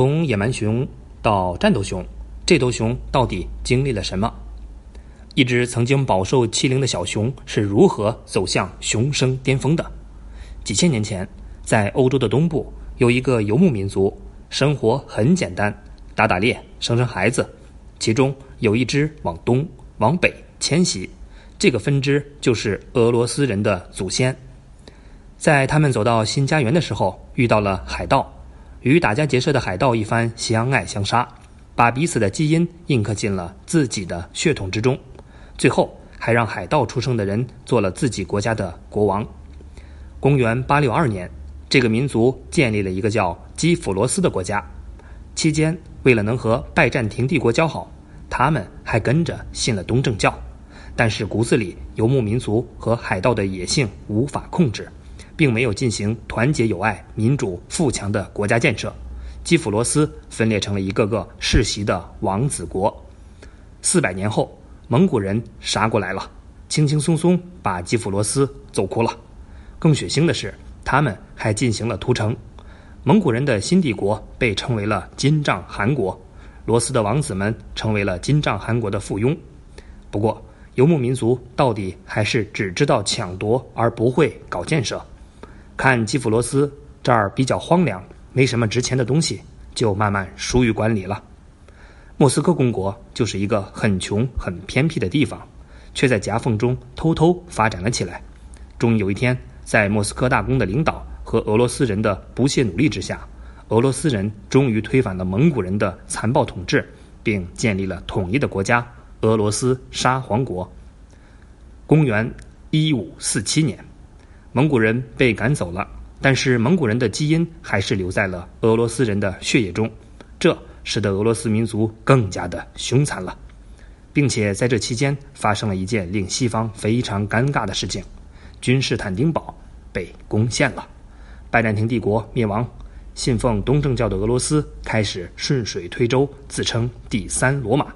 从野蛮熊到战斗熊，这头熊到底经历了什么？一只曾经饱受欺凌的小熊是如何走向熊生巅峰的？几千年前，在欧洲的东部有一个游牧民族，生活很简单，打打猎，生生孩子。其中有一只往东、往北迁徙，这个分支就是俄罗斯人的祖先。在他们走到新家园的时候，遇到了海盗。与打家劫舍的海盗一番相爱相杀，把彼此的基因印刻进了自己的血统之中，最后还让海盗出生的人做了自己国家的国王。公元八六二年，这个民族建立了一个叫基辅罗斯的国家。期间，为了能和拜占庭帝国交好，他们还跟着信了东正教。但是骨子里游牧民族和海盗的野性无法控制。并没有进行团结友爱、民主富强的国家建设，基辅罗斯分裂成了一个个世袭的王子国。四百年后，蒙古人杀过来了，轻轻松松把基辅罗斯揍哭了。更血腥的是，他们还进行了屠城。蒙古人的新帝国被称为了金帐汗国，罗斯的王子们成为了金帐汗国的附庸。不过，游牧民族到底还是只知道抢夺，而不会搞建设。看基辅罗斯这儿比较荒凉，没什么值钱的东西，就慢慢疏于管理了。莫斯科公国就是一个很穷、很偏僻的地方，却在夹缝中偷偷发展了起来。终于有一天，在莫斯科大公的领导和俄罗斯人的不懈努力之下，俄罗斯人终于推翻了蒙古人的残暴统治，并建立了统一的国家——俄罗斯沙皇国。公元一五四七年。蒙古人被赶走了，但是蒙古人的基因还是留在了俄罗斯人的血液中，这使得俄罗斯民族更加的凶残了，并且在这期间发生了一件令西方非常尴尬的事情：君士坦丁堡被攻陷了，拜占庭帝国灭亡，信奉东正教的俄罗斯开始顺水推舟，自称第三罗马。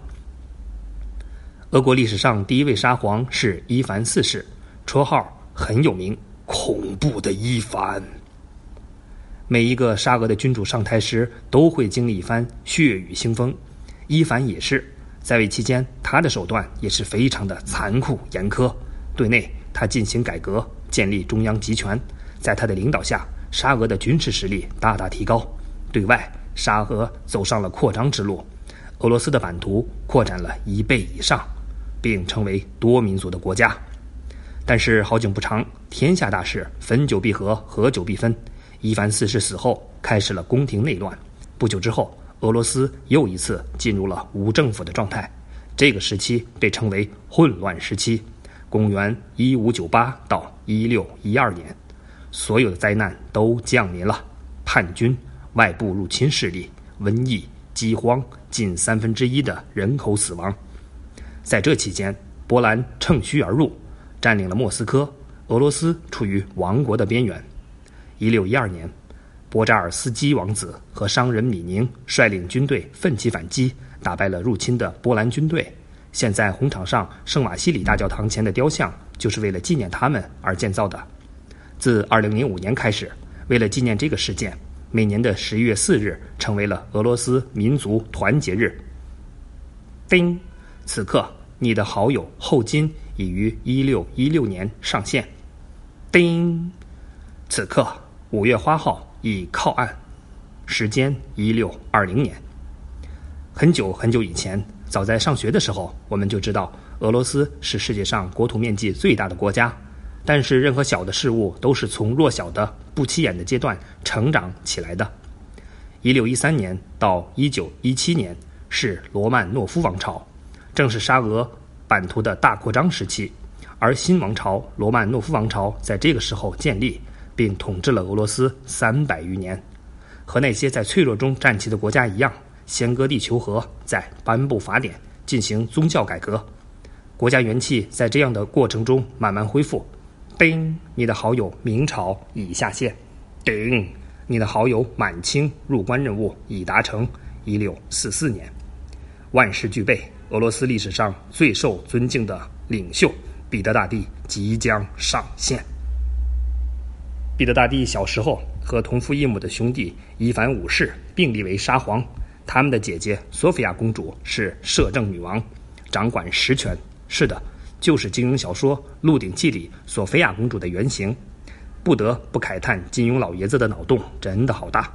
俄国历史上第一位沙皇是伊凡四世，绰号很有名。恐怖的伊凡。每一个沙俄的君主上台时，都会经历一番血雨腥风。伊凡也是，在位期间，他的手段也是非常的残酷严苛。对内，他进行改革，建立中央集权，在他的领导下，沙俄的军事实力大大提高。对外，沙俄走上了扩张之路，俄罗斯的版图扩展了一倍以上，并成为多民族的国家。但是好景不长，天下大事，分久必合，合久必分。伊凡四世死后，开始了宫廷内乱。不久之后，俄罗斯又一次进入了无政府的状态。这个时期被称为混乱时期，公元一五九八到一六一二年，所有的灾难都降临了：叛军、外部入侵势力、瘟疫、饥荒，近三分之一的人口死亡。在这期间，波兰乘虚而入。占领了莫斯科，俄罗斯处于亡国的边缘。一六一二年，波扎尔斯基王子和商人米宁率领军队奋起反击，打败了入侵的波兰军队。现在红场上圣瓦西里大教堂前的雕像，就是为了纪念他们而建造的。自二零零五年开始，为了纪念这个事件，每年的十一月四日成为了俄罗斯民族团结日。叮，此刻你的好友后金。已于一六一六年上线。叮，此刻五月花号已靠岸，时间一六二零年。很久很久以前，早在上学的时候，我们就知道俄罗斯是世界上国土面积最大的国家。但是，任何小的事物都是从弱小的、不起眼的阶段成长起来的。一六一三年到一九一七年是罗曼诺夫王朝，正是沙俄。版图的大扩张时期，而新王朝罗曼诺夫王朝在这个时候建立，并统治了俄罗斯三百余年。和那些在脆弱中站起的国家一样，先割地求和，再颁布法典，进行宗教改革。国家元气在这样的过程中慢慢恢复。叮，你的好友明朝已下线。叮，你的好友满清入关任务已达成。一六四四年，万事俱备。俄罗斯历史上最受尊敬的领袖彼得大帝即将上线。彼得大帝小时候和同父异母的兄弟伊凡五世并立为沙皇，他们的姐姐索菲亚公主是摄政女王，掌管实权。是的，就是金庸小说《鹿鼎记》里索菲亚公主的原型。不得不慨叹金庸老爷子的脑洞真的好大。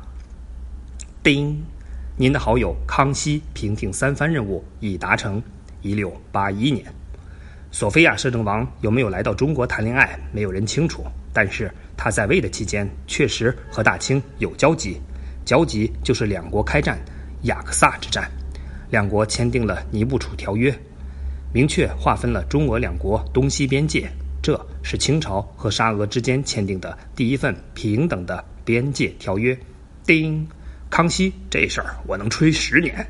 叮，您的好友康熙平定三藩任务已达成。一六八一年，索菲亚摄政王有没有来到中国谈恋爱，没有人清楚。但是他在位的期间，确实和大清有交集。交集就是两国开战，雅克萨之战，两国签订了《尼布楚条约》，明确划分了中俄两国东西边界。这是清朝和沙俄之间签订的第一份平等的边界条约。叮，康熙这事儿我能吹十年。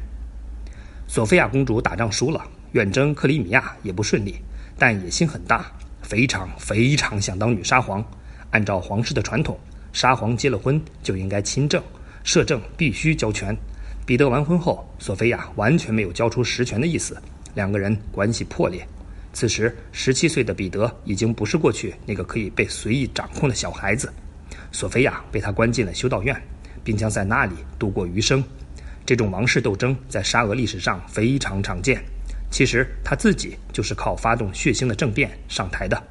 索菲亚公主打仗输了，远征克里米亚也不顺利，但野心很大，非常非常想当女沙皇。按照皇室的传统，沙皇结了婚就应该亲政，摄政必须交权。彼得完婚后，索菲亚完全没有交出实权的意思，两个人关系破裂。此时，十七岁的彼得已经不是过去那个可以被随意掌控的小孩子。索菲亚被他关进了修道院，并将在那里度过余生。这种王室斗争在沙俄历史上非常常见。其实他自己就是靠发动血腥的政变上台的。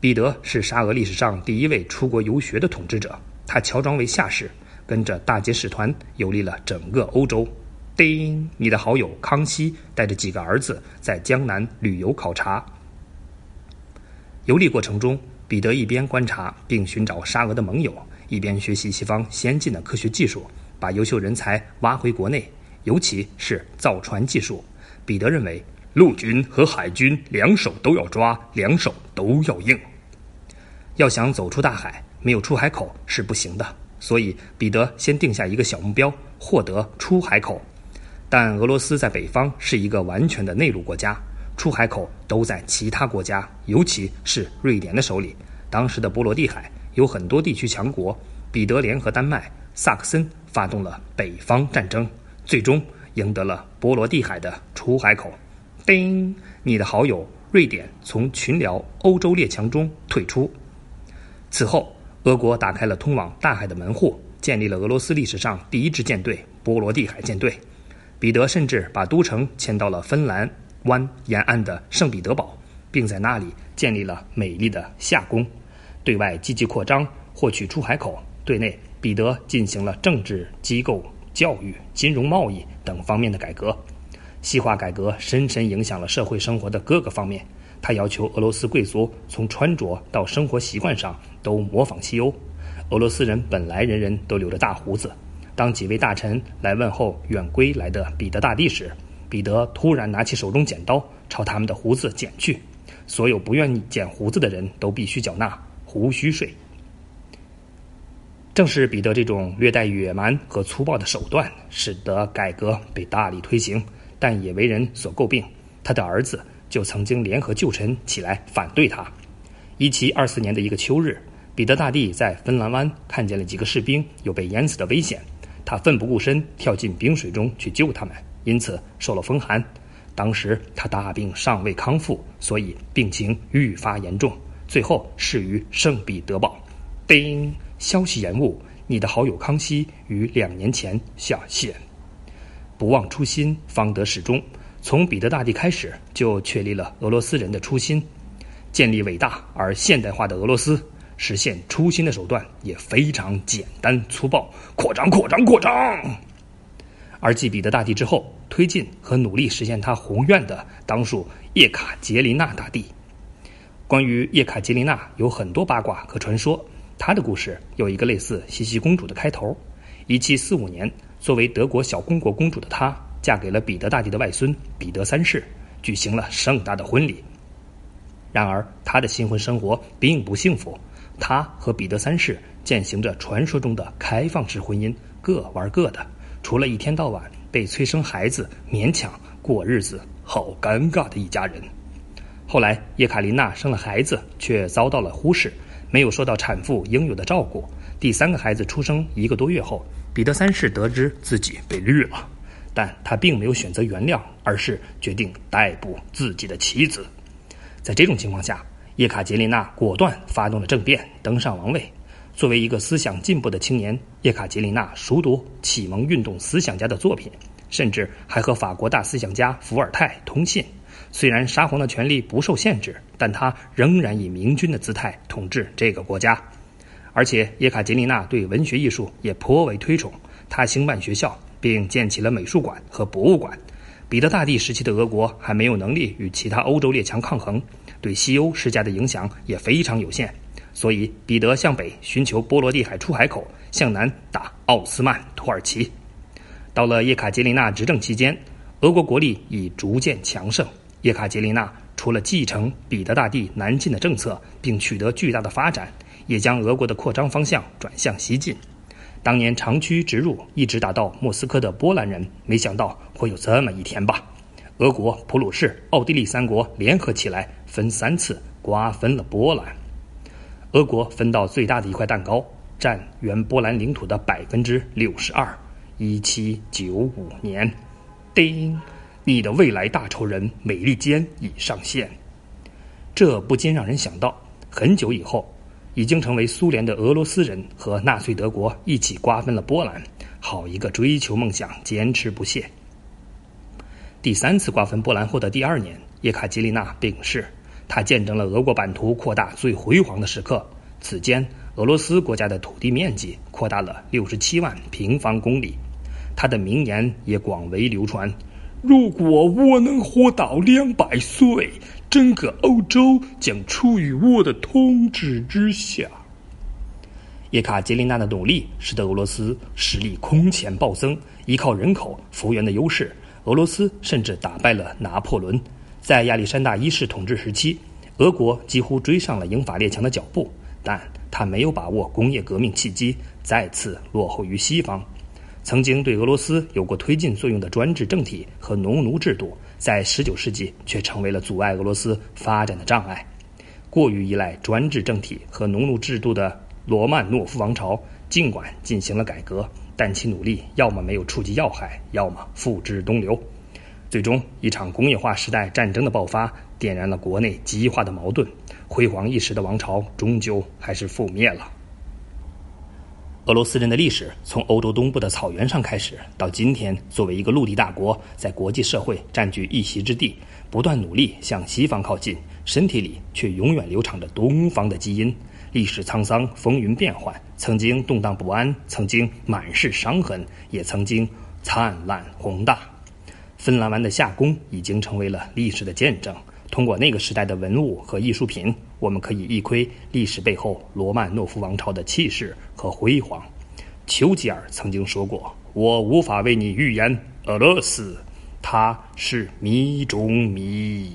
彼得是沙俄历史上第一位出国游学的统治者，他乔装为下士，跟着大捷使团游历了整个欧洲。叮！你的好友康熙带着几个儿子在江南旅游考察。游历过程中，彼得一边观察并寻找沙俄的盟友，一边学习西方先进的科学技术，把优秀人才挖回国内，尤其是造船技术。彼得认为，陆军和海军两手都要抓，两手都要硬。要想走出大海，没有出海口是不行的。所以，彼得先定下一个小目标：获得出海口。但俄罗斯在北方是一个完全的内陆国家，出海口都在其他国家，尤其是瑞典的手里。当时的波罗的海有很多地区强国，彼得联合丹麦、萨克森发动了北方战争，最终赢得了波罗的海的出海口。叮，你的好友瑞典从群聊欧洲列强中退出。此后，俄国打开了通往大海的门户，建立了俄罗斯历史上第一支舰队——波罗的海舰队。彼得甚至把都城迁到了芬兰湾沿岸的圣彼得堡，并在那里建立了美丽的夏宫，对外积极扩张，获取出海口；对内，彼得进行了政治、机构、教育、金融、贸易等方面的改革。西化改革深深影响了社会生活的各个方面。他要求俄罗斯贵族从穿着到生活习惯上都模仿西欧。俄罗斯人本来人人都留着大胡子。当几位大臣来问候远归来的彼得大帝时，彼得突然拿起手中剪刀，朝他们的胡子剪去。所有不愿意剪胡子的人都必须缴纳胡须税。正是彼得这种略带野蛮和粗暴的手段，使得改革被大力推行，但也为人所诟病。他的儿子就曾经联合旧臣起来反对他。一七二四年的一个秋日，彼得大帝在芬兰湾看见了几个士兵有被淹死的危险。他奋不顾身跳进冰水中去救他们，因此受了风寒。当时他大病尚未康复，所以病情愈发严重，最后逝于圣彼得堡。叮，消息延误，你的好友康熙于两年前下线。不忘初心，方得始终。从彼得大帝开始，就确立了俄罗斯人的初心，建立伟大而现代化的俄罗斯。实现初心的手段也非常简单粗暴，扩张、扩张、扩张。而继彼得大帝之后，推进和努力实现他宏愿的，当属叶卡捷琳娜大帝。关于叶卡捷琳娜有很多八卦和传说，她的故事有一个类似茜茜公主的开头。一七四五年，作为德国小公国公主的她，嫁给了彼得大帝的外孙彼得三世，举行了盛大的婚礼。然而，她的新婚生活并不幸福。他和彼得三世践行着传说中的开放式婚姻，各玩各的，除了一天到晚被催生孩子，勉强过日子，好尴尬的一家人。后来叶卡琳娜生了孩子，却遭到了忽视，没有受到产妇应有的照顾。第三个孩子出生一个多月后，彼得三世得知自己被绿了，但他并没有选择原谅，而是决定逮捕自己的妻子。在这种情况下。叶卡捷琳娜果断发动了政变，登上王位。作为一个思想进步的青年，叶卡捷琳娜熟读启蒙运动思想家的作品，甚至还和法国大思想家伏尔泰通信。虽然沙皇的权力不受限制，但他仍然以明君的姿态统治这个国家。而且，叶卡捷琳娜对文学艺术也颇为推崇，她兴办学校，并建起了美术馆和博物馆。彼得大帝时期的俄国还没有能力与其他欧洲列强抗衡，对西欧施加的影响也非常有限。所以，彼得向北寻求波罗的海出海口，向南打奥斯曼土耳其。到了叶卡捷琳娜执政期间，俄国国力已逐渐强盛。叶卡捷琳娜除了继承彼得大帝南进的政策，并取得巨大的发展，也将俄国的扩张方向转向西进。当年长驱直入，一直打到莫斯科的波兰人，没想到会有这么一天吧？俄国、普鲁士、奥地利三国联合起来，分三次瓜分了波兰。俄国分到最大的一块蛋糕，占原波兰领土的百分之六十二。一七九五年，叮。你的未来大仇人美利坚已上线，这不禁让人想到，很久以后，已经成为苏联的俄罗斯人和纳粹德国一起瓜分了波兰，好一个追求梦想、坚持不懈。第三次瓜分波兰后的第二年，叶卡捷琳娜病逝，她见证了俄国版图扩大最辉煌的时刻。此间，俄罗斯国家的土地面积扩大了六十七万平方公里，她的名言也广为流传。如果我能活到两百岁，整个欧洲将处于我的统治之下。叶卡捷琳娜的努力使得俄罗斯实力空前暴增，依靠人口幅员的优势，俄罗斯甚至打败了拿破仑。在亚历山大一世统治时期，俄国几乎追上了英法列强的脚步，但他没有把握工业革命契机，再次落后于西方。曾经对俄罗斯有过推进作用的专制政体和农奴制度，在19世纪却成为了阻碍俄罗斯发展的障碍。过于依赖专制政体和农奴制度的罗曼诺夫王朝，尽管进行了改革，但其努力要么没有触及要害，要么付之东流。最终，一场工业化时代战争的爆发，点燃了国内激化的矛盾，辉煌一时的王朝终究还是覆灭了。俄罗斯人的历史从欧洲东部的草原上开始，到今天作为一个陆地大国，在国际社会占据一席之地，不断努力向西方靠近，身体里却永远流淌着东方的基因。历史沧桑，风云变幻，曾经动荡不安，曾经满是伤痕，也曾经灿烂宏大。芬兰湾的夏宫已经成为了历史的见证。通过那个时代的文物和艺术品，我们可以一窥历史背后罗曼诺夫王朝的气势和辉煌。丘吉尔曾经说过：“我无法为你预言俄罗斯，它是迷中迷。”